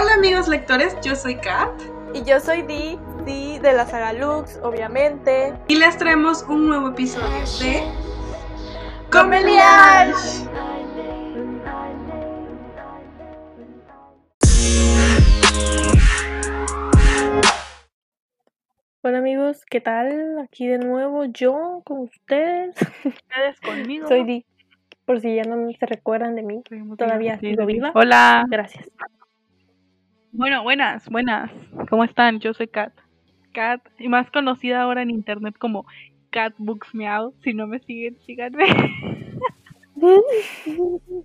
Hola amigos lectores, yo soy Kat. Y yo soy Di, Di de la saga Lux, obviamente. Y les traemos un nuevo episodio de ¡Comeliage! Hola amigos, ¿qué tal? Aquí de nuevo yo con ustedes. Ustedes conmigo. Soy Di. Por si ya no se recuerdan de mí, todavía sigo viva. Hola. Gracias. Bueno, buenas, buenas. ¿Cómo están? Yo soy Kat. Kat, y más conocida ahora en internet como Kat Books Meow. Si no me siguen, síganme.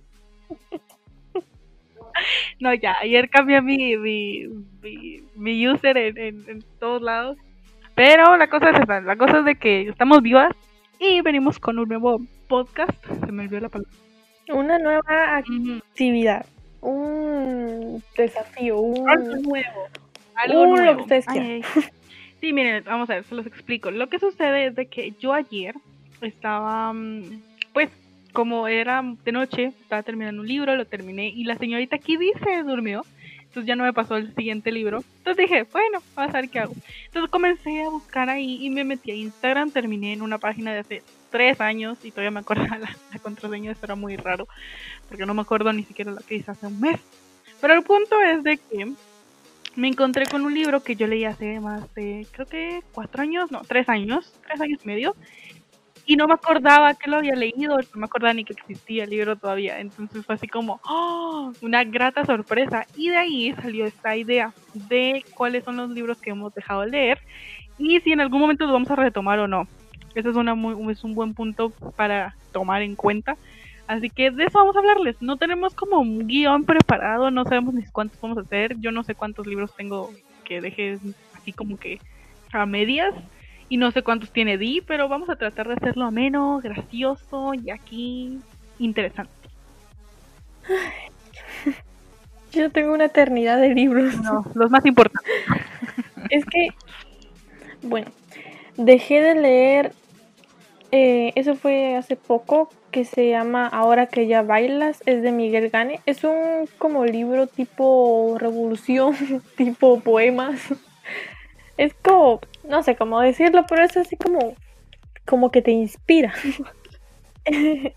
No, ya, ayer cambié mi, mi, mi, mi user en, en, en todos lados. Pero la cosa es esa, la cosa es de que estamos vivas y venimos con un nuevo podcast. Se me olvidó la palabra. Una nueva actividad, un desafío, Algo un... nuevo. Algo nuevo. obsesión. Ay, ay. Sí, miren, vamos a ver, se los explico. Lo que sucede es de que yo ayer estaba, mm, pues, como era de noche, estaba terminando un libro, lo terminé y la señorita aquí dice durmió. Entonces ya no me pasó el siguiente libro. Entonces dije, bueno, vamos a ver qué hago. Entonces comencé a buscar ahí y me metí a Instagram. Terminé en una página de hace tres años y todavía me acuerdo la, la contraseña. Eso era muy raro porque no me acuerdo ni siquiera lo que hice hace un mes. Pero el punto es de que me encontré con un libro que yo leí hace más de, creo que cuatro años, no, tres años, tres años y medio. Y no me acordaba que lo había leído, no me acordaba ni que existía el libro todavía. Entonces fue así como, ¡oh! Una grata sorpresa. Y de ahí salió esta idea de cuáles son los libros que hemos dejado de leer y si en algún momento los vamos a retomar o no. Ese es, una muy, es un buen punto para tomar en cuenta. Así que de eso vamos a hablarles. No tenemos como un guion preparado, no sabemos ni cuántos vamos a hacer. Yo no sé cuántos libros tengo que dejé así como que a medias. Y no sé cuántos tiene Di, pero vamos a tratar de hacerlo ameno, gracioso y aquí interesante. Yo tengo una eternidad de libros. No, los más importantes. Es que, bueno, dejé de leer, eh, eso fue hace poco, que se llama Ahora que ya bailas, es de Miguel Gane. Es un como libro tipo revolución, tipo poemas. Es como, no sé cómo decirlo, pero es así como, como que te inspira.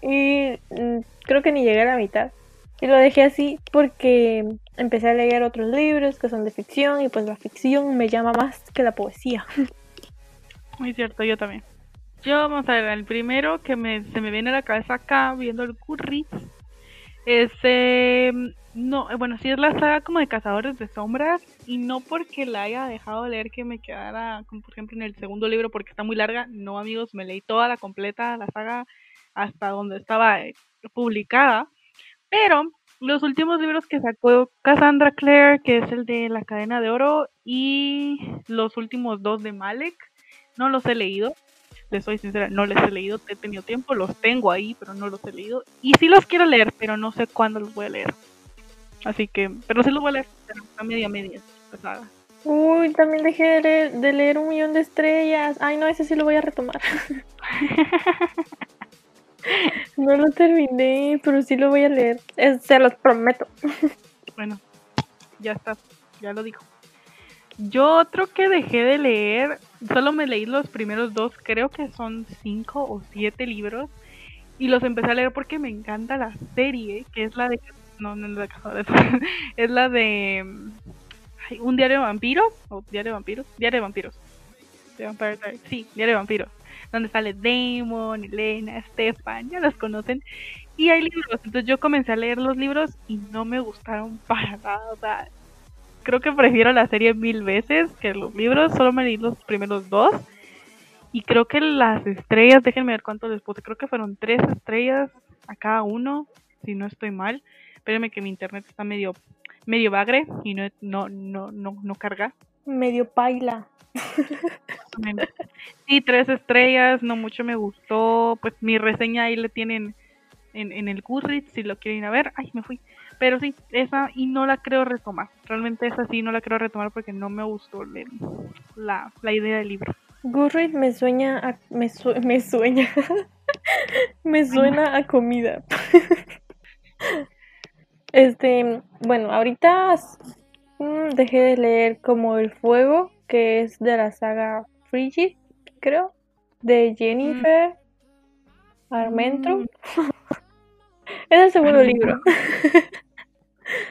y mm, creo que ni llegué a la mitad. Y lo dejé así porque empecé a leer otros libros que son de ficción y pues la ficción me llama más que la poesía. Muy cierto, yo también. Yo vamos a ver, el primero que me, se me viene a la cabeza acá viendo el curry es eh, no, bueno, sí es la saga como de Cazadores de Sombras y no porque la haya dejado de leer que me quedara, como por ejemplo en el segundo libro porque está muy larga, no amigos, me leí toda la completa, la saga hasta donde estaba eh, publicada, pero los últimos libros que sacó Cassandra Clare, que es el de La Cadena de Oro y los últimos dos de Malek, no los he leído. Les soy sincera, no les he leído, he tenido tiempo, los tengo ahí, pero no los he leído. Y sí los quiero leer, pero no sé cuándo los voy a leer. Así que, pero sí los voy a leer, pero a media media. saga. Uy, también dejé de leer, de leer un millón de estrellas. Ay, no, ese sí lo voy a retomar. no lo terminé, pero sí lo voy a leer. Es- se los prometo. Bueno, ya está, ya lo dijo. Yo otro que dejé de leer, solo me leí los primeros dos, creo que son cinco o siete libros. Y los empecé a leer porque me encanta la serie, que es la de... No, no es la de es la de... ¿Un diario de vampiros? ¿O diario de vampiros? Diario de vampiros. Sí, diario de vampiros. Donde sale Damon, Elena, Stefan, ya los conocen. Y hay libros, entonces yo comencé a leer los libros y no me gustaron para nada. O sea, creo que prefiero la serie mil veces que los libros. Solo me leí los primeros dos. Y creo que las estrellas, déjenme ver cuánto les puse. Creo que fueron tres estrellas a cada uno, si no estoy mal. Espérenme que mi internet está medio medio bagre y no, no, no, no, no carga. Medio paila. Sí, tres estrellas, no mucho me gustó. Pues mi reseña ahí le tienen en, en el Goodreads si lo quieren ir a ver. Ay, me fui. Pero sí, esa y no la creo retomar. Realmente esa sí no la creo retomar porque no me gustó la, la idea del libro. Goodreads me sueña a, me, su- me sueña. me suena a comida. este, bueno, ahorita mm, dejé de leer como El Fuego, que es de la saga Frigid, creo, de Jennifer Armentro. Mm. es el segundo Armentro. libro,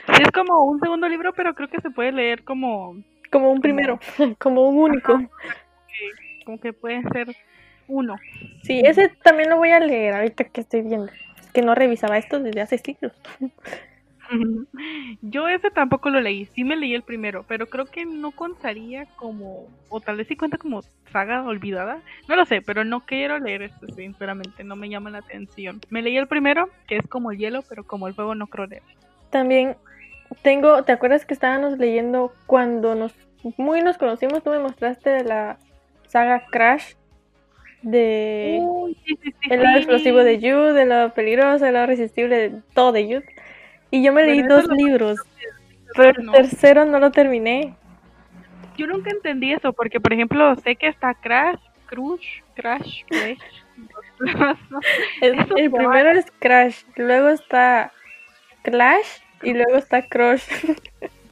Sí, es como un segundo libro, pero creo que se puede leer como, como un primero, como un único. como que puede ser uno. Sí, ese también lo voy a leer ahorita que estoy viendo. Es que no revisaba esto desde hace siglos. Yo ese tampoco lo leí, sí me leí el primero, pero creo que no contaría como, o tal vez sí cuenta como saga olvidada, no lo sé, pero no quiero leer este, sinceramente, no me llama la atención. Me leí el primero, que es como el hielo, pero como el fuego no creo leer. También tengo, ¿te acuerdas que estábamos leyendo cuando nos muy nos conocimos? Tú me mostraste de la saga Crash de Uy, sí, sí, sí, el lado explosivo de Jude, el lado peligroso, el lado resistible, de todo de Jude. Y yo me leí dos lo- libros, pero el tercero no lo terminé. Yo nunca entendí eso, porque por ejemplo sé que está Crash, Crush, Crash, Crash. El, primero es Crash, luego está Clash y luego está Crush.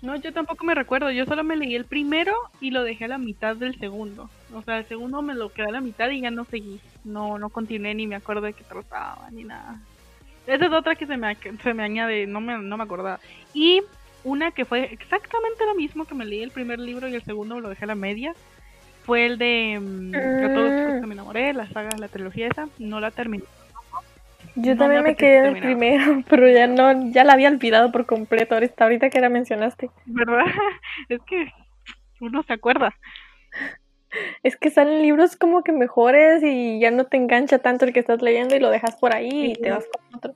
No, yo tampoco me recuerdo, yo solo me leí el primero y lo dejé a la mitad del segundo. O sea, el segundo me lo quedé a la mitad y ya no seguí. No, no continué ni me acuerdo de qué trataba ni nada. Esa es otra que se me, se me añade, no me, no me acordaba. Y una que fue exactamente lo mismo que me leí el primer libro y el segundo lo dejé a la media. Fue el de mm, A todos que me enamoré, la saga, la trilogía esa. No la terminé. Yo No también me me quedé en el primero, pero ya no, ya la había olvidado por completo ahorita, ahorita que la mencionaste. ¿Verdad? Es que uno se acuerda. Es que salen libros como que mejores y ya no te engancha tanto el que estás leyendo y lo dejas por ahí y te vas con otro.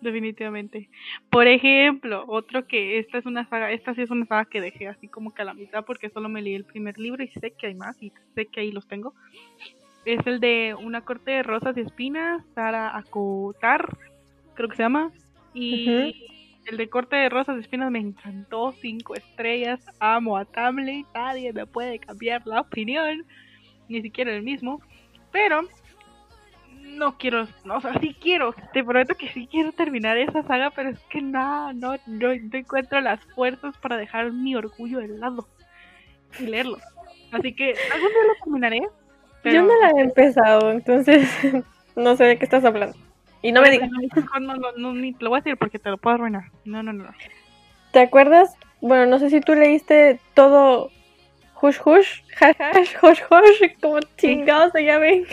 Definitivamente. Por ejemplo, otro que esta es una saga, esta sí es una saga que dejé así como que a la mitad porque solo me leí el primer libro y sé que hay más y sé que ahí los tengo. Es el de Una corte de rosas y espinas, Sara Acotar, creo que se llama. Y el de corte de rosas y espinas me encantó, cinco estrellas, amo a Tamley, nadie me puede cambiar la opinión, ni siquiera el mismo. Pero no quiero, no, o sea, sí quiero, te prometo que sí quiero terminar esa saga, pero es que no, no, no, no encuentro las fuerzas para dejar mi orgullo de lado y leerlo. Así que algún día lo terminaré. Pero Yo no la he empezado, entonces no sé de qué estás hablando. Y no me digas, No, no, no, no, ni te lo voy a decir porque te lo puedo arruinar. No, no, no. ¿te acuerdas? Bueno, no sé si tú leíste todo Hush Hush, Hash, Hush Hush, como chingados se llamen.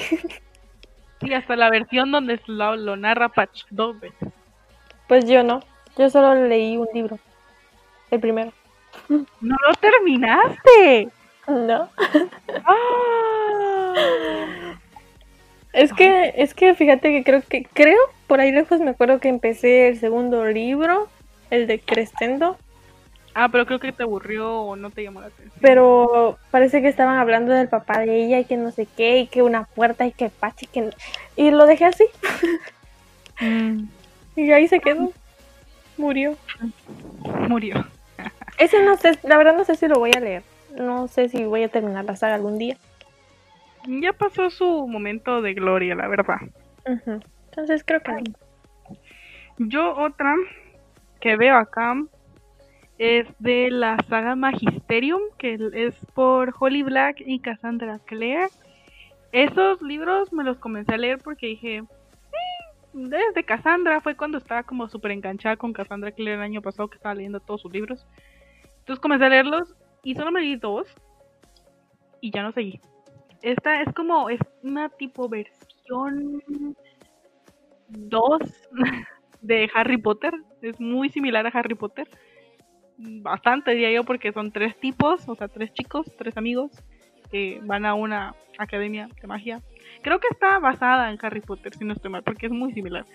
Y hasta la versión donde lo, lo narra Patch dos veces. Pues yo no, yo solo leí un libro, el primero. ¡No lo terminaste! No. ¡Ah! Es que, es que fíjate que creo que, creo, por ahí lejos me acuerdo que empecé el segundo libro, el de Crescendo, Ah, pero creo que te aburrió o no te llamó la atención. pero parece que estaban hablando del papá de ella y que no sé qué, y que una puerta y que pache, que... Y lo dejé así, Mm, y ahí se quedó, murió. murió. Ese no sé, la verdad no sé si lo voy a leer, no sé si voy a terminar la saga algún día. Ya pasó su momento de gloria, la verdad. Entonces creo que no. Yo otra que veo acá es de la saga Magisterium, que es por Holly Black y Cassandra Clare. Esos libros me los comencé a leer porque dije, "Eh, desde Cassandra fue cuando estaba como súper enganchada con Cassandra Clare el año pasado que estaba leyendo todos sus libros. Entonces comencé a leerlos y solo me leí dos y ya no seguí. Esta es como, es una tipo versión 2 de Harry Potter. Es muy similar a Harry Potter. Bastante, diría yo, porque son tres tipos, o sea, tres chicos, tres amigos, que van a una academia de magia. Creo que está basada en Harry Potter, si no estoy mal, porque es muy similar.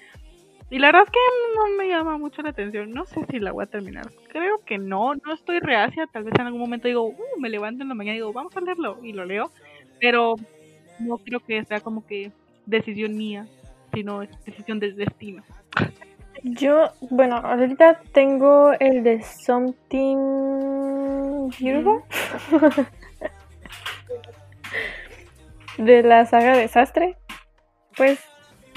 Y la verdad es que no me llama mucho la atención. No sé si la voy a terminar. Creo que no, no estoy reacia. Tal vez en algún momento digo, "Uh, me levanto en la mañana y digo, vamos a leerlo. Y lo leo. Pero no creo que sea como que decisión mía, sino es decisión del destino. Yo, bueno, ahorita tengo el de Something Beautiful. de la saga Desastre. Pues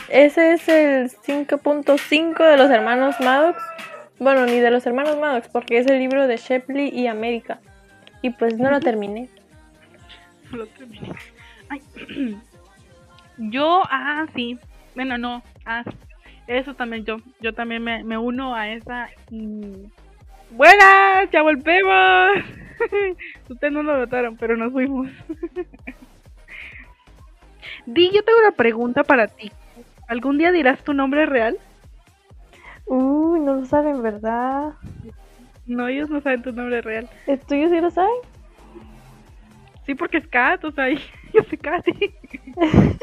ese es el 5.5 de los hermanos Maddox. Bueno, ni de los hermanos Maddox, porque es el libro de Shepley y América. Y pues no lo terminé. No lo terminé. Ay. Yo, ah, sí. Bueno, no. Ah, eso también yo. Yo también me, me uno a esa. y- Buenas, ya volvemos. Ustedes no lo notaron, pero nos fuimos. Di, yo tengo una pregunta para ti. ¿Algún día dirás tu nombre real? Uy, no lo saben, ¿verdad? No, ellos no saben tu nombre real. ¿El tuyo sí lo saben? Sí, porque es Kat, o sea, yo soy Katy.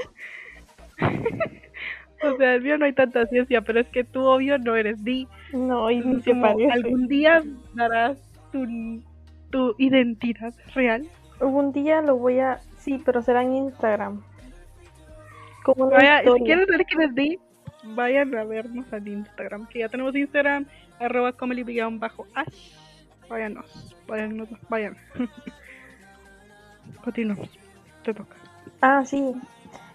o sea, el mío no hay tanta ciencia, pero es que tú, obvio, no eres Di. No, y ni se parece. algún día darás tu, tu identidad real. Algún día lo voy a... Sí, pero será en Instagram. Como Vaya, si quieren saber quién es Di, vayan a vernos al Instagram, que ya tenemos Instagram, arroba bajo ash. Váyanos, váyanos, vayan. Continuamos, te toca. Ah, sí.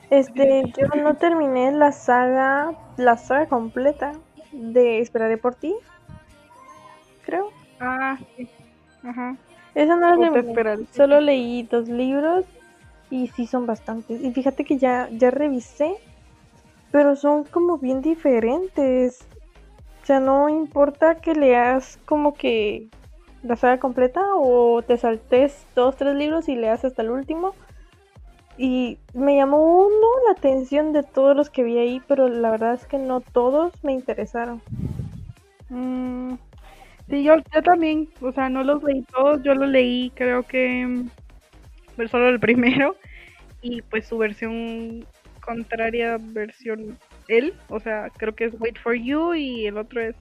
Este, yo no terminé la saga, la saga completa de Esperaré por ti. Creo. Ah, sí. Ajá. Esa no la terminé. Solo leí dos libros y sí son bastantes. Y fíjate que ya, ya revisé, pero son como bien diferentes. O sea, no importa que leas como que la saga completa o te saltes dos, tres libros y leas hasta el último. Y me llamó uno la atención de todos los que vi ahí, pero la verdad es que no todos me interesaron. Mm, sí, yo, yo también, o sea, no los leí todos, yo lo leí, creo que mm, solo el primero y pues su versión contraria, versión él, o sea, creo que es Wait for You y el otro es,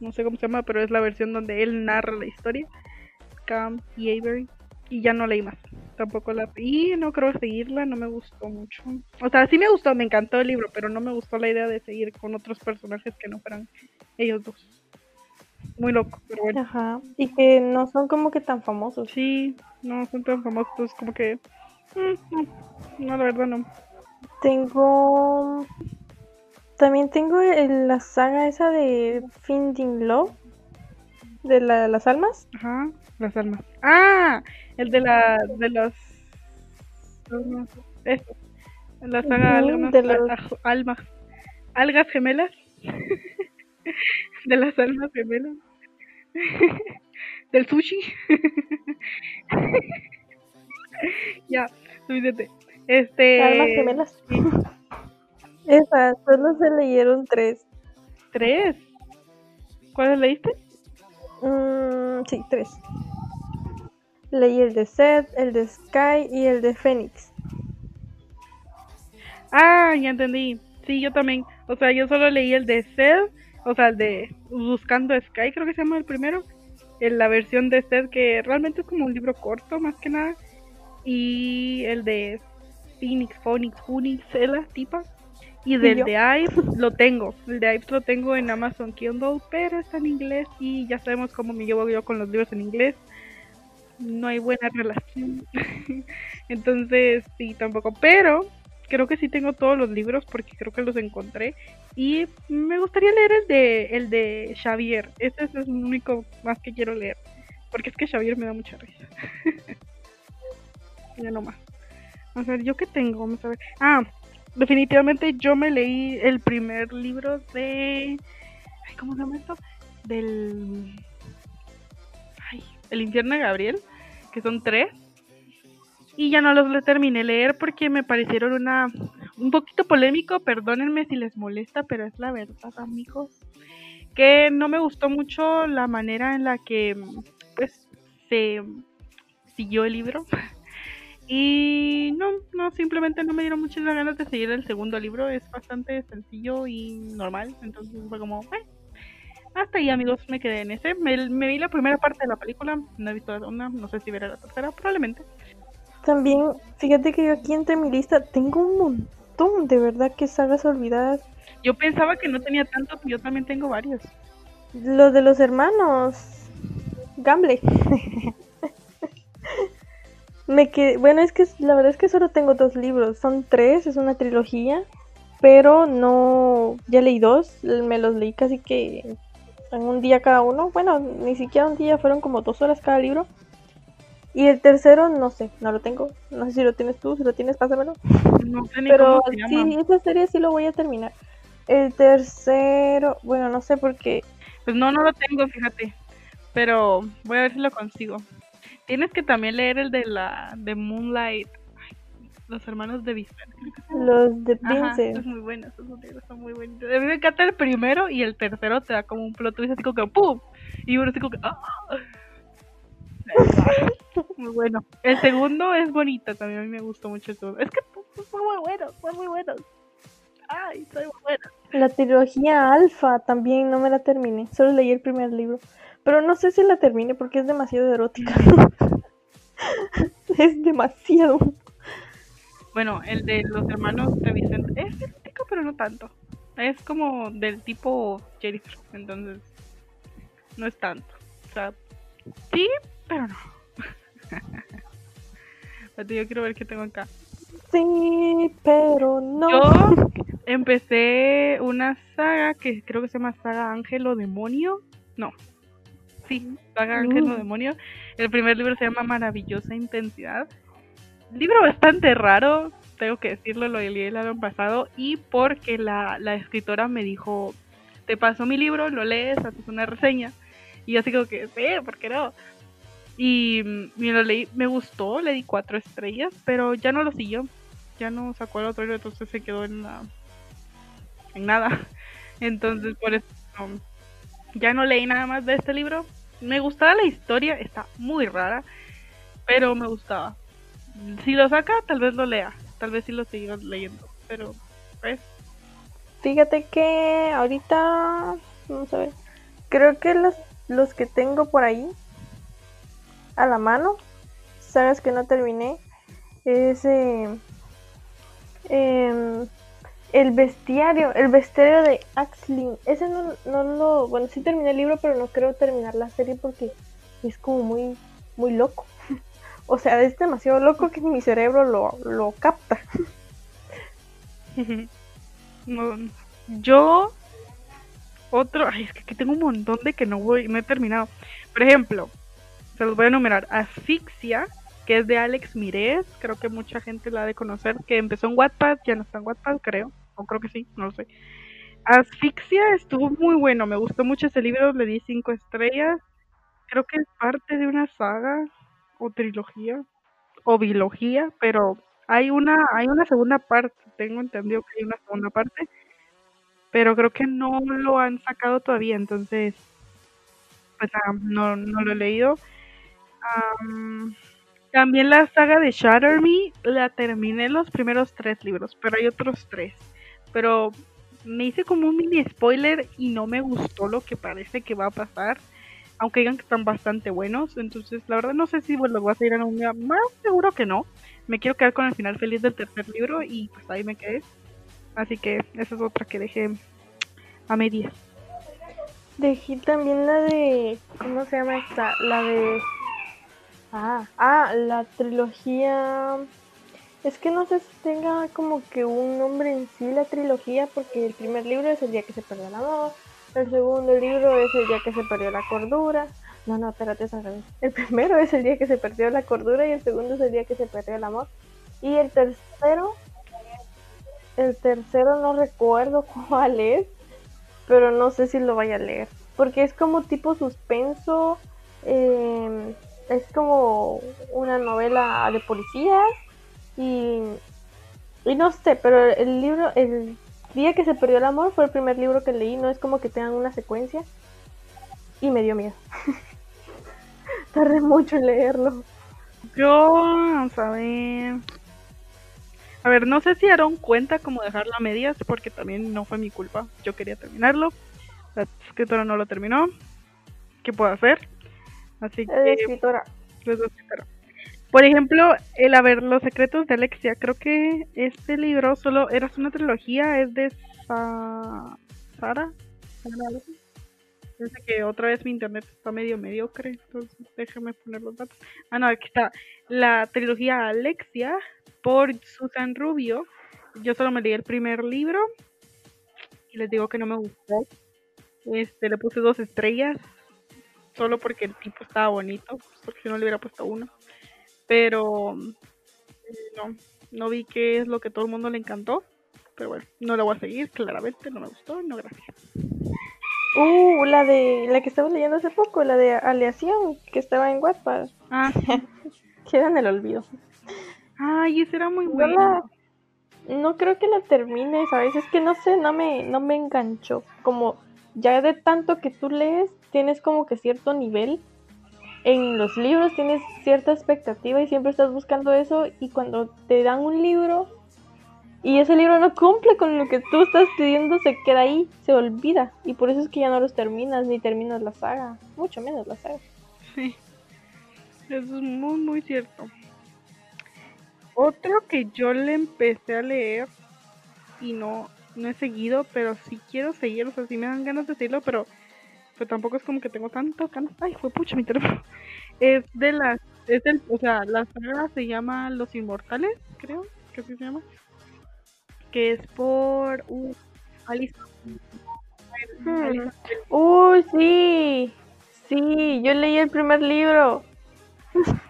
no sé cómo se llama, pero es la versión donde él narra la historia, Cam y Avery, y ya no leí más, tampoco la, y no creo seguirla, no me gustó mucho, o sea, sí me gustó, me encantó el libro, pero no me gustó la idea de seguir con otros personajes que no fueran ellos dos. Muy loco, pero bueno. Ajá. Y que no son como que tan famosos. Sí, no son tan famosos, como que. mm, no, no, la verdad no. Tengo. También tengo el- la saga esa de Finding Love. De la- las almas. Ajá, las almas. ¡Ah! El de la. de las. almas, Eso. La saga de los- aj- almas. Algas gemelas. de las almas gemelas. Del sushi. ya. Este. Almas gemelas. Esa, solo se leyeron tres. Tres. ¿Cuáles leíste? Mm, sí, tres. Leí el de Seth, el de Sky y el de Phoenix. Ah, ya entendí. Sí, yo también. O sea, yo solo leí el de Seth, o sea, el de Buscando Sky, creo que se llama el primero. En la versión de Seth, que realmente es como un libro corto, más que nada. Y el de Phoenix, Phoenix, Phoenix, es la tipa. Y del de Ives lo tengo. El de Ives lo tengo en Amazon Kindle, pero está en inglés y ya sabemos cómo me llevo yo con los libros en inglés. No hay buena relación. Entonces, sí, tampoco. Pero creo que sí tengo todos los libros porque creo que los encontré. Y me gustaría leer el de, el de Xavier. Ese es el único más que quiero leer. Porque es que Xavier me da mucha risa. ya no más. A ver, ¿yo qué tengo? Vamos a ver. Ah, definitivamente yo me leí el primer libro de... ¿Cómo se llama esto? Del... Ay, El infierno de Gabriel. Que son tres. Y ya no los le terminé leer porque me parecieron una un poquito polémico, perdónenme si les molesta, pero es la verdad, amigos. Que no me gustó mucho la manera en la que pues se siguió el libro. Y no, no, simplemente no me dieron muchas ganas de seguir el segundo libro. Es bastante sencillo y normal. Entonces fue como, "Eh". hasta ahí amigos, me quedé en ese. Me, me vi la primera parte de la película, no he visto la segunda, no sé si veré la tercera, probablemente. También, fíjate que yo aquí entre mi lista tengo un montón de verdad que sagas olvidadas. Yo pensaba que no tenía tantos, yo también tengo varios. Los de los hermanos Gamble. Me quedé, bueno, es que la verdad es que solo tengo dos libros, son tres, es una trilogía, pero no, ya leí dos, me los leí casi que en un día cada uno. Bueno, ni siquiera un día, fueron como dos horas cada libro. Y el tercero, no sé, no lo tengo. No sé si lo tienes tú, si lo tienes, pásamelo. No sé ni Pero cómo se llama. sí, esa serie sí lo voy a terminar. El tercero, bueno, no sé por qué. Pues no, no lo tengo, fíjate. Pero voy a ver si lo consigo. Tienes que también leer el de la de Moonlight. Ay, los hermanos de Vincent. Los de Vincent. es muy bueno, esos libros son muy buenos. A mí me encanta el primero y el tercero te da como un plot twist así como que ¡pum! Y uno así como que ¡ah! Muy bueno. El segundo es bonito, también a mí me gustó mucho el segundo. Es que son muy buenos, son muy buenos. Ay, son muy buenos. La trilogía Alpha también no me la terminé. Solo leí el primer libro. Pero no sé si la termine porque es demasiado erótica. es demasiado. Bueno, el de los hermanos Vicente es erótico, pero no tanto. Es como del tipo Jennifer, entonces no es tanto. O sea, sí, pero no. Yo quiero ver qué tengo acá. Sí, pero no. Yo empecé una saga que creo que se llama Saga Ángel o Demonio. No. Sí, Saga Ángel o Mm. Demonio. El primer libro se llama Maravillosa Intensidad. Libro bastante raro, tengo que decirlo, lo leí el año pasado. Y porque la, la escritora me dijo, te paso mi libro, lo lees, haces una reseña. Y yo así como que, sí, ¿por qué no? Y mm, me lo leí, me gustó, le di cuatro estrellas, pero ya no lo siguió. Ya no sacó el otro libro, entonces se quedó en la, en nada. Entonces por eso no, ya no leí nada más de este libro. Me gustaba la historia, está muy rara, pero me gustaba. Si lo saca, tal vez lo lea, tal vez sí lo siga leyendo, pero pues Fíjate que ahorita, vamos a ver, creo que los, los que tengo por ahí a la mano, sagas que no terminé, es eh, em, el bestiario, el bestiario de Axlin. Ese no, no lo, bueno, sí terminé el libro, pero no creo terminar la serie porque es como muy, muy loco. O sea, es demasiado loco que mi cerebro lo, lo capta. Yo otro, ay, es que aquí tengo un montón de que no voy, no he terminado. Por ejemplo, se los voy a enumerar. Asfixia, que es de Alex Mirez, creo que mucha gente la ha de conocer, que empezó en Wattpad, ya no está en Wattpad, creo, o creo que sí, no lo sé. Asfixia estuvo muy bueno, me gustó mucho ese libro, le di cinco estrellas. Creo que es parte de una saga o trilogía o bilogía, pero hay una hay una segunda parte, tengo entendido que hay una segunda parte, pero creo que no lo han sacado todavía, entonces pues no, no lo he leído. Am, también la saga de Shatter Me la terminé los primeros tres libros, pero hay otros tres. Pero me hice como un mini spoiler y no me gustó lo que parece que va a pasar. Aunque digan que están bastante buenos. Entonces, la verdad no sé si pues, los voy a seguir en un día. Más seguro que no. Me quiero quedar con el final feliz del tercer libro y pues ahí me quedé. Así que esa es otra que dejé a medias. Dejé también la de. ¿Cómo se llama esta? La de. Ah, ah, la trilogía. Es que no sé si tenga como que un nombre en sí la trilogía, porque el primer libro es el día que se perdió el amor, el segundo libro es el día que se perdió la cordura. No, no, espérate, es al. El primero es el día que se perdió la cordura y el segundo es el día que se perdió el amor. Y el tercero. El tercero no recuerdo cuál es pero no sé si lo vaya a leer. Porque es como tipo suspenso, eh, es como una novela de policías y, y no sé, pero el libro, el día que se perdió el amor fue el primer libro que leí, no es como que tengan una secuencia y me dio miedo. Tardé mucho en leerlo. Yo, vamos a ver. A ver, no sé si Aaron cuenta como dejarlo a medias, porque también no fue mi culpa. Yo quería terminarlo. La escritora no lo terminó. ¿Qué puedo hacer? Así que escritora. los dos espero. Por ejemplo, el a ver, Los secretos de Alexia. Creo que este libro solo era una trilogía, es de Sa- Sara. Parece que otra vez mi internet está medio mediocre, entonces déjame poner los datos. Ah, no, aquí está. La trilogía Alexia por Susan Rubio. Yo solo me leí el primer libro y les digo que no me gustó. Este, le puse dos estrellas. Solo porque el tipo estaba bonito. Porque si no le hubiera puesto uno. Pero no, no vi qué es lo que todo el mundo le encantó. Pero bueno, no la voy a seguir, claramente, no me gustó, no gracias. Uh, la de la que estaba leyendo hace poco, la de Aleación, que estaba en Wattpad. Ah, Queda en el olvido. ay, ese era muy No, la- no creo que la termine, ¿sabes? Es que no sé, no me, no me enganchó. Como ya de tanto que tú lees, tienes como que cierto nivel. En los libros tienes cierta expectativa y siempre estás buscando eso. Y cuando te dan un libro y ese libro no cumple con lo que tú estás pidiendo, se queda ahí, se olvida. Y por eso es que ya no los terminas, ni terminas la saga. Mucho menos la saga. Sí, eso es muy, muy cierto. Otro que yo le empecé a leer y no, no he seguido, pero sí quiero seguir, o sea, sí me dan ganas de seguirlo, pero, pero tampoco es como que tengo tanto ganas. Ay, fue pucha mi teléfono. Es de las, es del, o sea, la saga se llama Los Inmortales, creo, que así se llama. Que es por uh, Alice. Hmm. Alice- Uy, sí. Sí, yo leí el primer libro.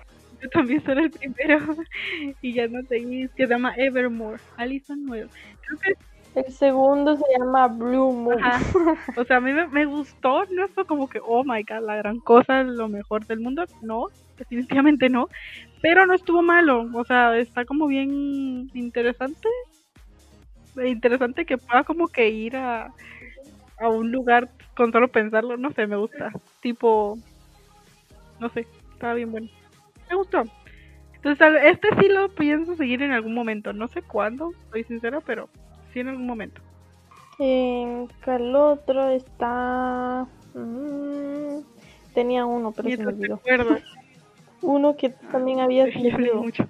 Yo también soy el primero y ya no seguí, que se llama Evermore, Alison Wells. Creo que, El segundo se llama Blue Moon. o sea, a mí me, me gustó, no fue como que, oh my god, la gran cosa, lo mejor del mundo, no, definitivamente no, pero no estuvo malo, o sea, está como bien interesante, interesante que pueda como que ir a, a un lugar con solo pensarlo, no sé, me gusta, tipo, no sé, estaba bien bueno, me gustó. Entonces, este sí lo pienso seguir en algún momento. No sé cuándo, soy sincera, pero en algún momento. En el otro está. mm, tenía uno, pero se me olvidó. Uno que también había mucho.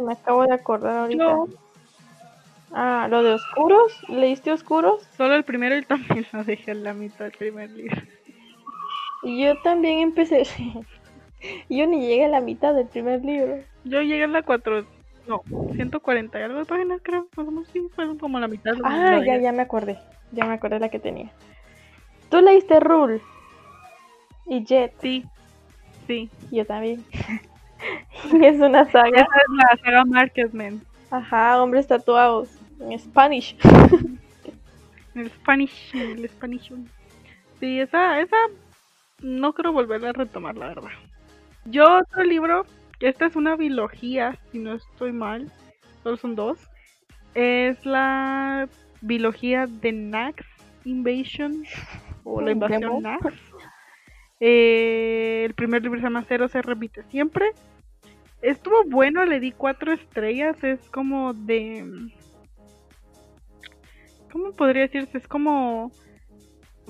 Me acabo de acordar ahorita. Ah, lo de Oscuros. ¿Leíste Oscuros? solo el primero y también lo dejé en la mitad del primer libro. Yo también empecé. Yo ni llegué a la mitad del primer libro. Yo llegué a la 4, no, 140 y algo de páginas, creo. Más o menos, sí, fue como la mitad. Ah, ya, ya me acordé. Ya me acordé la que tenía. Tú leíste Rule y Jet. Sí, sí. Yo también. y es una Esa saga. es la saga Marketman. Ajá, hombres tatuados. En Spanish. El Spanish, el Spanish. Sí, esa, esa no creo volverla a retomar, la verdad. Yo otro libro, esta es una biología, si no estoy mal, solo son dos, es la biología de Nax Invasion, o la invasión. Nax. Eh, el primer libro se llama Cero se repite siempre. Estuvo bueno, le di cuatro estrellas, es como de... ¿Cómo podría decirse? Es como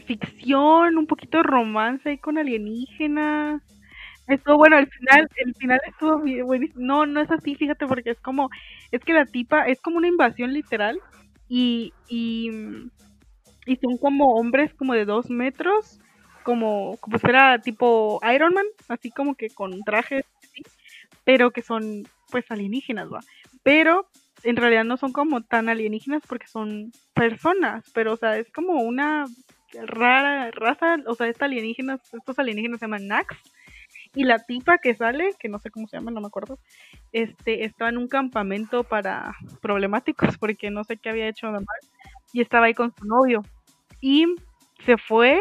ficción, un poquito de romance ahí con alienígenas. Estuvo bueno, al final, el final estuvo buenísimo. No, no es así, fíjate, porque es como, es que la tipa, es como una invasión literal y, y, y son como hombres como de dos metros, como, como fuera tipo Iron Man, así como que con trajes, pero que son pues alienígenas, va. Pero en realidad no son como tan alienígenas porque son personas, pero o sea, es como una rara raza, o sea, esta alienígenas, estos alienígenas se llaman Nax y la tipa que sale, que no sé cómo se llama, no me acuerdo, este, estaba en un campamento para problemáticos porque no sé qué había hecho de mal y estaba ahí con su novio. Y se fue,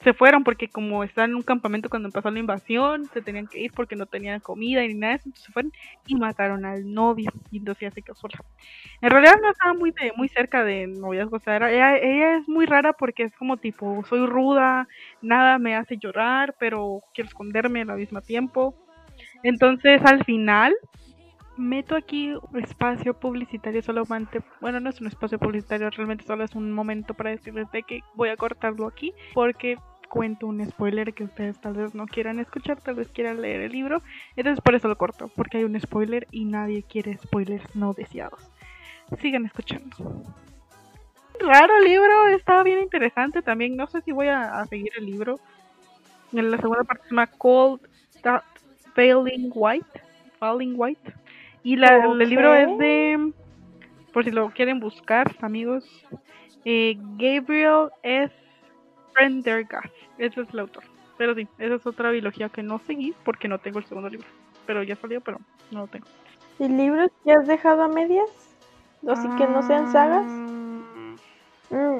se fueron porque como estaban en un campamento cuando empezó la invasión, se tenían que ir porque no tenían comida ni nada entonces se fueron y mataron al novio y entonces ya se quedó sola. En realidad no estaba muy muy cerca de noviazgo, o sea, era- ella, ella es muy rara porque es como tipo, soy ruda, nada me hace llorar, pero quiero esconderme al mismo tiempo. Entonces al final meto aquí un espacio publicitario solamente, bueno, no es un espacio publicitario, realmente solo es un momento para decirles de que voy a cortarlo aquí porque cuento un spoiler que ustedes tal vez no quieran escuchar, tal vez quieran leer el libro, entonces por eso lo corto, porque hay un spoiler y nadie quiere spoilers no deseados. Sigan escuchando. Raro libro, estaba bien interesante también, no sé si voy a, seguir el libro. En la segunda parte se llama Cold Failing White, Falling White. Y la, el libro es de, por si lo quieren buscar, amigos, eh, Gabriel S. Prendergast. Ese es el autor. Pero sí, esa es otra biología que no seguí porque no tengo el segundo libro. Pero ya salió, pero no lo tengo. ¿Y libros que has dejado a medias? Así que no sean sagas. Ah, Mm,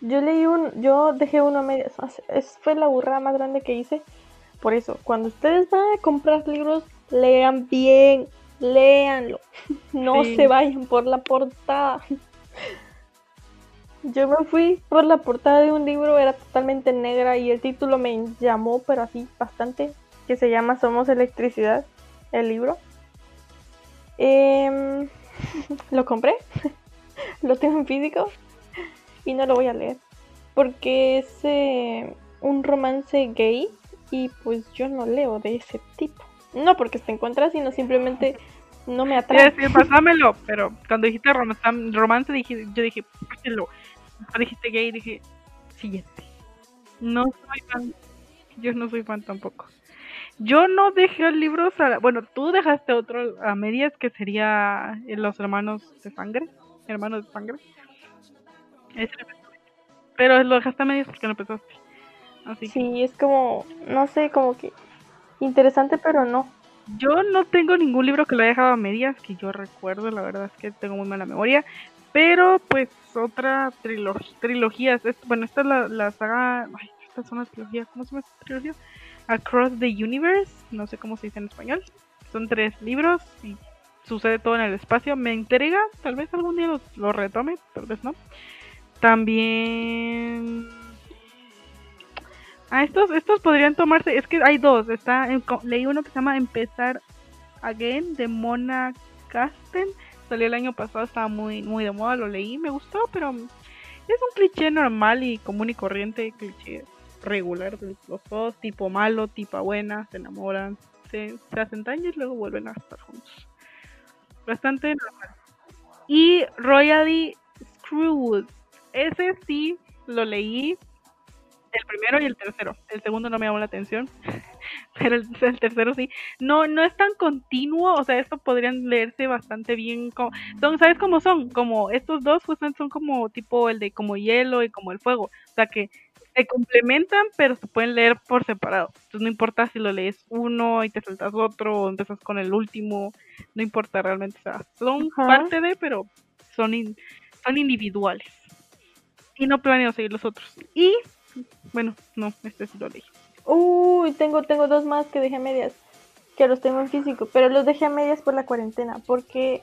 Yo leí un, yo dejé uno a medias. O sea, Es, fue la burrada más grande que hice. Por eso, cuando ustedes van a comprar libros, lean bien, léanlo. No Sí. se vayan por la portada. Yo me fui por la portada de un libro, era totalmente negra y el título me llamó, pero así bastante, que se llama Somos Electricidad, el libro. Em, lo compré, lo tengo en físico y no lo voy a leer porque es eh, un romance gay y pues yo no leo de ese tipo. No porque esté en contra, sino simplemente no me atrae. decir, pásamelo, pero cuando dijiste romance, romance dije, yo dije. Cuando dijiste gay, dije, siguiente. No soy fan, yo no soy fan tampoco. Yo no dejé libros, a, bueno, tú dejaste otro a medias que sería Los Hermanos de Sangre, Hermanos de Sangre. Ese. Pero lo dejaste a medias porque no empezaste. Así que Sí, es como, no sé, como que interesante, pero no. Yo no tengo ningún libro que lo haya dejado a medias que yo recuerdo, la verdad es que tengo muy mala memoria. Pero pues otra trilogía, trilogías, es- bueno, esta es la, saga, ay, esta es una trilogía, ¿cómo se llama esta trilogía? Across the Universe, no sé cómo se dice en español. Son tres libros y sucede todo en el espacio. Me intriga, tal vez algún día lo, lo retome, tal vez no. También... Ah, estos, estos podrían tomarse, es que hay dos, está, en leí uno que se llama Empezar Again de Mona Casten, salió el año pasado, estaba muy, muy de moda, lo leí, me gustó, pero es un cliché normal y común y corriente, cliché regular de los dos, tipo malo, tipo buena, se enamoran, se, se hacen daño y luego vuelven a estar juntos. Bastante normal. Y Royally Screwed, ese sí lo leí, el primero y el tercero. El segundo no me llamó la atención. Pero el, el tercero sí. No, no es tan continuo. O sea, esto podrían leerse bastante bien. Como, son, ¿Sabes cómo son? Como estos dos pues, son como tipo el de como hielo y como el fuego. O sea que se complementan, pero se pueden leer por separado. Entonces no importa si lo lees uno y te saltas otro o empiezas con el último. No importa realmente. O sea, son parte de, pero son, in- son individuales. Y no planeo seguir los otros. Y bueno, no, este sí lo leí. Uy, tengo, tengo dos más que dejé a medias, que los tengo en físico, pero los dejé a medias por la cuarentena, porque,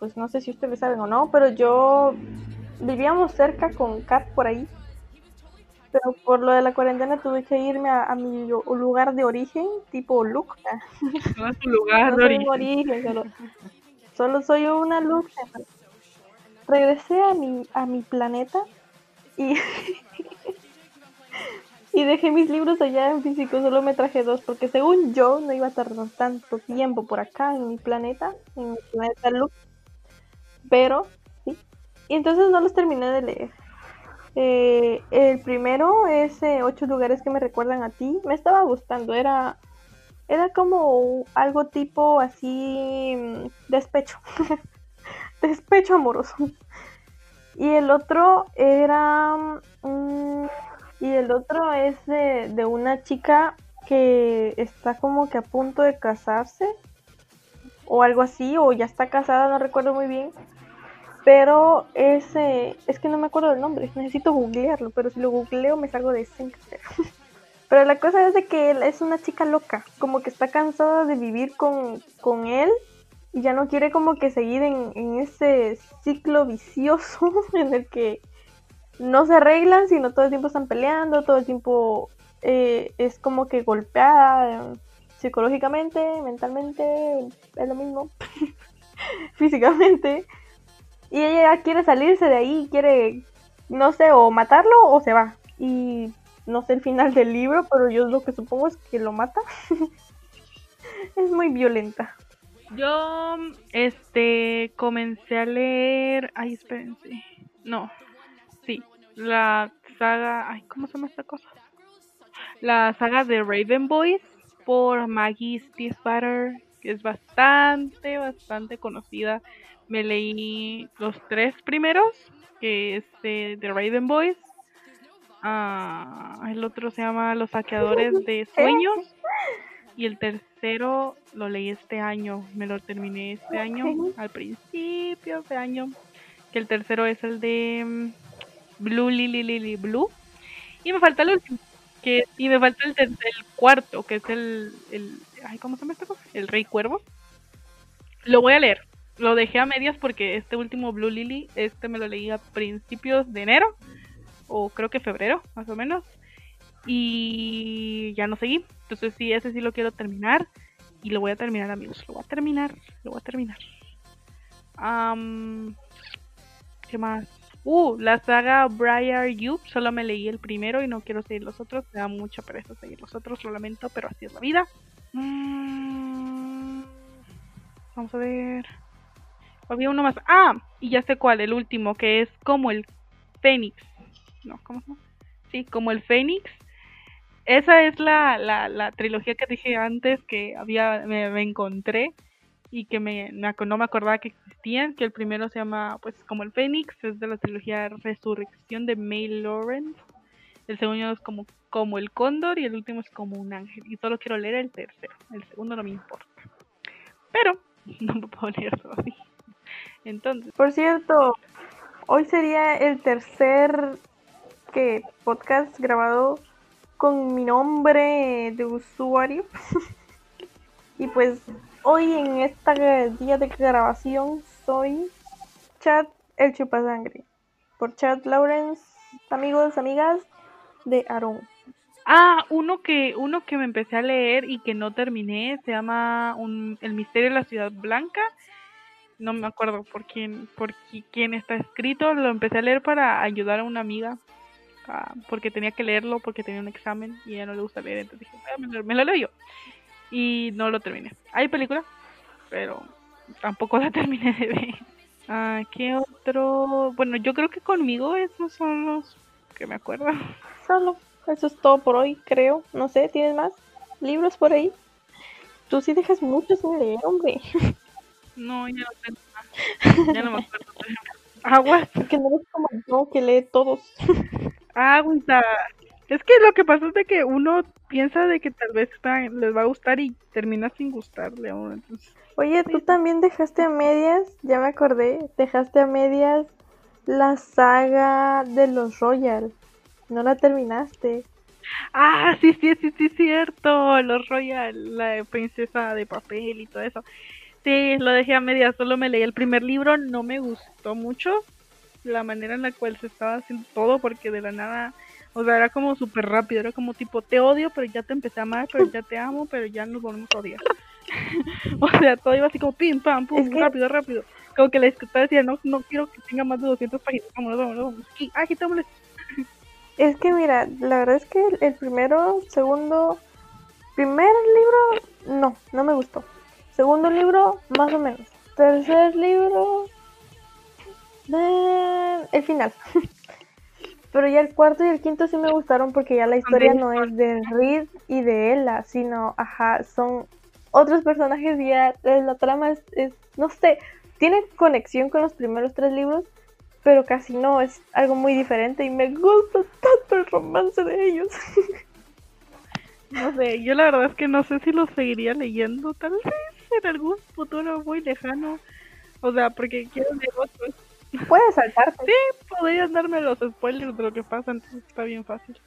pues no sé si ustedes saben o no, pero yo vivíamos cerca con Kat por ahí, pero por lo de la cuarentena tuve que irme a, a mi lu- lugar de origen, tipo Luke. ah, No es tu lugar No de un origen. origen, solo, solo soy una Luke. Regresé a mi, a mi planeta y, y dejé mis libros allá en físico, solo me traje dos, porque según yo no iba a tardar tanto tiempo por acá en mi planeta, en mi planeta Luke. Pero, sí. Y entonces no los terminé de leer. Eh, el primero es Ocho lugares que me recuerdan a ti. Me estaba gustando, era, era como algo tipo así mm, despecho. despecho amoroso. Y el otro era... mm, y el otro es de, de una chica que está como que a punto de casarse. O algo así, o ya está casada, no recuerdo muy bien. Pero es, eh, es que no me acuerdo del nombre, necesito googlearlo, pero si lo googleo me salgo de Sinclair. pero la cosa es de que él es una chica loca, como que está cansada de vivir con, con él y ya no quiere como que seguir en, en ese ciclo vicioso en el que no se arreglan, sino todo el tiempo están peleando, todo el tiempo eh, es como que golpeada eh, psicológicamente, mentalmente, es lo mismo, físicamente. Y ella quiere salirse de ahí, quiere, no sé, o matarlo o se va. Y no sé el final del libro, pero yo lo que supongo es que lo mata. es muy violenta. Yo, este, comencé a leer. Ay, espérense. No, la saga. Ay, ¿cómo se llama esta cosa? La saga de Raven Boys por Maggie Stiefvater, que es bastante, bastante conocida. Me leí los tres primeros, que es de, de Raven Boys. Ah, el otro se llama Los saqueadores de sueños. Y el tercero lo leí este año. Me lo terminé este año, al principio de año. Que el tercero es el de mm, Blue Lily Lily Blue. Y me falta el último. Que, y me falta el, cuarto, que es el, el. Ay, ¿cómo se llama esta cosa? El Rey Cuervo. Lo voy a leer. Lo dejé a medias porque este último Blue Lily, este me lo leí a principios de enero. O creo que febrero, más o menos. Y ya no seguí. Entonces sí, ese sí lo quiero terminar. Y lo voy a terminar, amigos. Lo voy a terminar. Lo voy a terminar. Am, ¿Qué más? Uh, la saga Briar You. Solo me leí el primero y no quiero seguir los otros. Me da mucha pereza seguir los otros. Lo lamento, pero así es la vida. Mm, vamos a ver. Había uno más. Ah, y ya sé cuál. El último, que es como el Fénix. No, ¿cómo se llama? Sí, como el Fénix. Esa es la, la, la trilogía que dije antes que había me, me encontré y que me, no me acordaba que existían, que el primero se llama pues como el Fénix, es de la trilogía Resurrección de May Lawrence. El segundo es como, como el Cóndor y el último es como un ángel. Y solo quiero leer el tercero. El segundo no me importa. Pero no me puedo leer todo así. Entonces, Por cierto, hoy sería el tercer que podcast grabado con mi nombre de usuario. y pues hoy en este día de grabación soy Chad el chupasangre. Por Chad Lawrence, amigos, amigas de Aaron. Ah, uno que, uno que me empecé a leer y que no terminé, se llama El misterio de la ciudad blanca. No me acuerdo por quién, por qui- quién está escrito. Lo empecé a leer para ayudar a una amiga. ah, porque tenía que leerlo porque tenía un examen y ella no le gusta leer. Entonces dije, "Ah, me lo leo yo. Y no lo terminé. Hay película, pero tampoco la terminé de ver. Ah, ¿Qué otro? Bueno, yo creo que conmigo esos son los que me acuerdo. Solo, eso es todo por hoy, creo. No sé, ¿tienes más libros por ahí? Tú sí dejas mucho sin leer, hombre. No, ya no tengo más. Ya no me acuerdo. Aguas, Que no eres como yo que lee todos. agüita. Es que lo que pasa es de que uno piensa de que tal vez les va a gustar y termina sin gustarle a uno. Entonces, Oye, tú también dejaste a medias, ya me acordé, dejaste a medias la saga de los Royal. No la terminaste. ah, sí, sí, sí, sí, cierto. Los Royal, la princesa de papel y todo eso. Sí, lo dejé a media, solo me leí el primer libro, no me gustó mucho la manera en la cual se estaba haciendo todo porque de la nada, o sea, era como súper rápido, era como tipo, te odio, pero ya te empecé a amar, pero ya te amo, pero ya nos volvemos a odiar. o sea, todo iba así como pim, pam, pum, Es que- rápido, rápido. Como que la escritora decía, no, no quiero que tenga más de 200 páginas, vámonos, vámonos, vámonos. Aquí, tómale. Es que mira, la verdad es que el, el primero, segundo, primer libro, no, no me gustó. Segundo libro, más o menos. Tercer libro, eh, el final. Pero ya el cuarto y el quinto sí me gustaron porque ya la historia no es de Reed y de Ella, sino, ajá, son otros personajes y ya eh, la trama es, es, no sé, tiene conexión con los primeros tres libros, pero casi no, es algo muy diferente y me gusta tanto el romance de ellos. No sé, yo la verdad es que no sé si lo seguiría leyendo, tal vez en algún futuro muy lejano. O sea, porque quiero leer otros. Puedes saltarte. Sí, podrías darme los spoilers de lo que pasa, entonces está bien fácil.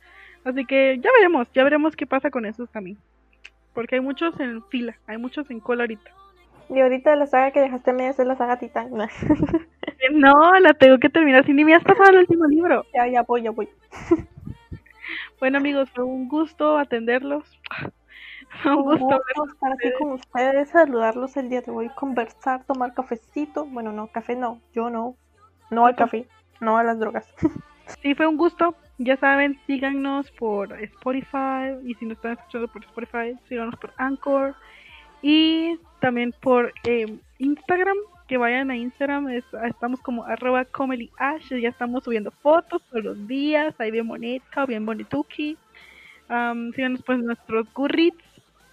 Así que ya veremos, ya veremos qué pasa con esos también. Porque hay muchos en fila, hay muchos en cola ahorita. Y ahorita la saga que dejaste a medias es la saga Titán. Eh, No, la tengo que terminar, si ni me has pasado el último libro. ya, ya voy, ya voy. Bueno amigos, fue un gusto atenderlos. Un gusto gusto estar aquí con ustedes, saludarlos el día de hoy, conversar, tomar cafecito. Bueno, no, café no, yo no. No al café, no a las drogas. Sí, fue un gusto. Ya saben, síganos por Spotify. Y si nos están escuchando por Spotify, síganos por Anchor. Y también por eh, Instagram. Que vayan a Instagram. es- estamos como arroba. Ya estamos subiendo fotos todos los días. Ahí bien bonita, bien bonituki. Am, síganos pues nuestros Goodreads.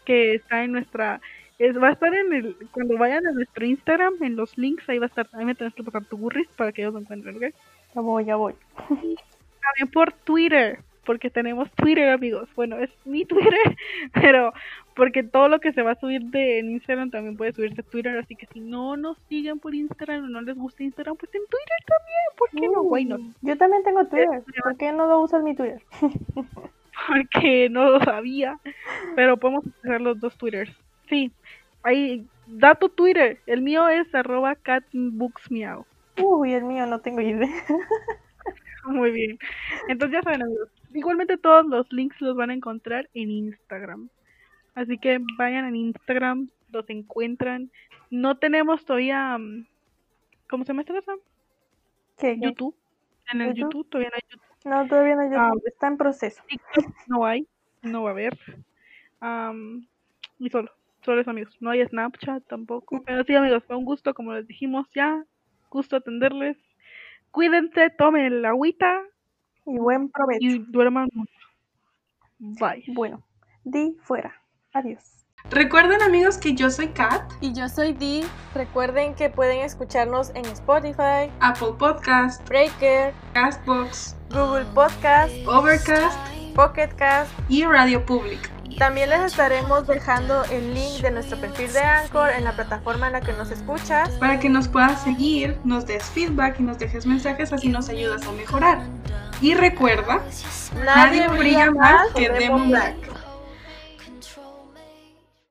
Que está en nuestra... Es, va a estar en el... Cuando vayan a nuestro Instagram, en los links, ahí va a estar. Ahí me tienes que pasar tu Goodreads para que ellos lo encuentren, ¿ok? Ya voy, ya voy. también por Twitter. porque tenemos Twitter, amigos. Bueno, es mi Twitter, pero porque todo lo que se va a subir de en Instagram también puede subirse a Twitter, así que si no nos siguen por Instagram o no les gusta Instagram, pues en Twitter también, ¿por qué no? Why not? Uh, Yo también tengo Twitter. ¿Por qué no lo usas mi Twitter? Porque no lo sabía, pero podemos hacer los dos Twitters. Sí, ahí, da tu Twitter. El mío es arroba catbooksmeow. Uy, el mío no tengo idea. Muy bien. Entonces ya saben, amigos. Igualmente todos los links los van a encontrar en Instagram. Así que vayan en Instagram, los encuentran. No tenemos todavía... mm, ¿Cómo se llama esta cosa? ¿Qué? qué? YouTube. En el ¿YouTube? YouTube todavía no hay YouTube. No, todavía no hay Ah, YouTube. Está en proceso. TikTok no hay. No va a haber. Am, y solo. Solo eso, amigos. No hay Snapchat tampoco. Pero sí, amigos, fue un gusto, como les dijimos ya. Gusto atenderles. Cuídense, tomen el agüita Y buen provecho. y duerman mucho. Bye. Bueno, di fuera. Adiós. Recuerden amigos que yo soy Kat, Y yo soy Di. Recuerden que pueden escucharnos en Spotify, Apple Podcast, Breaker, Castbox, Google Podcast, Overcast Pocket Cast. y Radio Public. También les estaremos dejando el link de nuestro perfil de Anchor en la plataforma en la que nos escuchas. Para que nos puedas seguir, nos des feedback y nos dejes mensajes, así nos ayudas a mejorar. Y recuerda, nadie brilla más que Demon Black.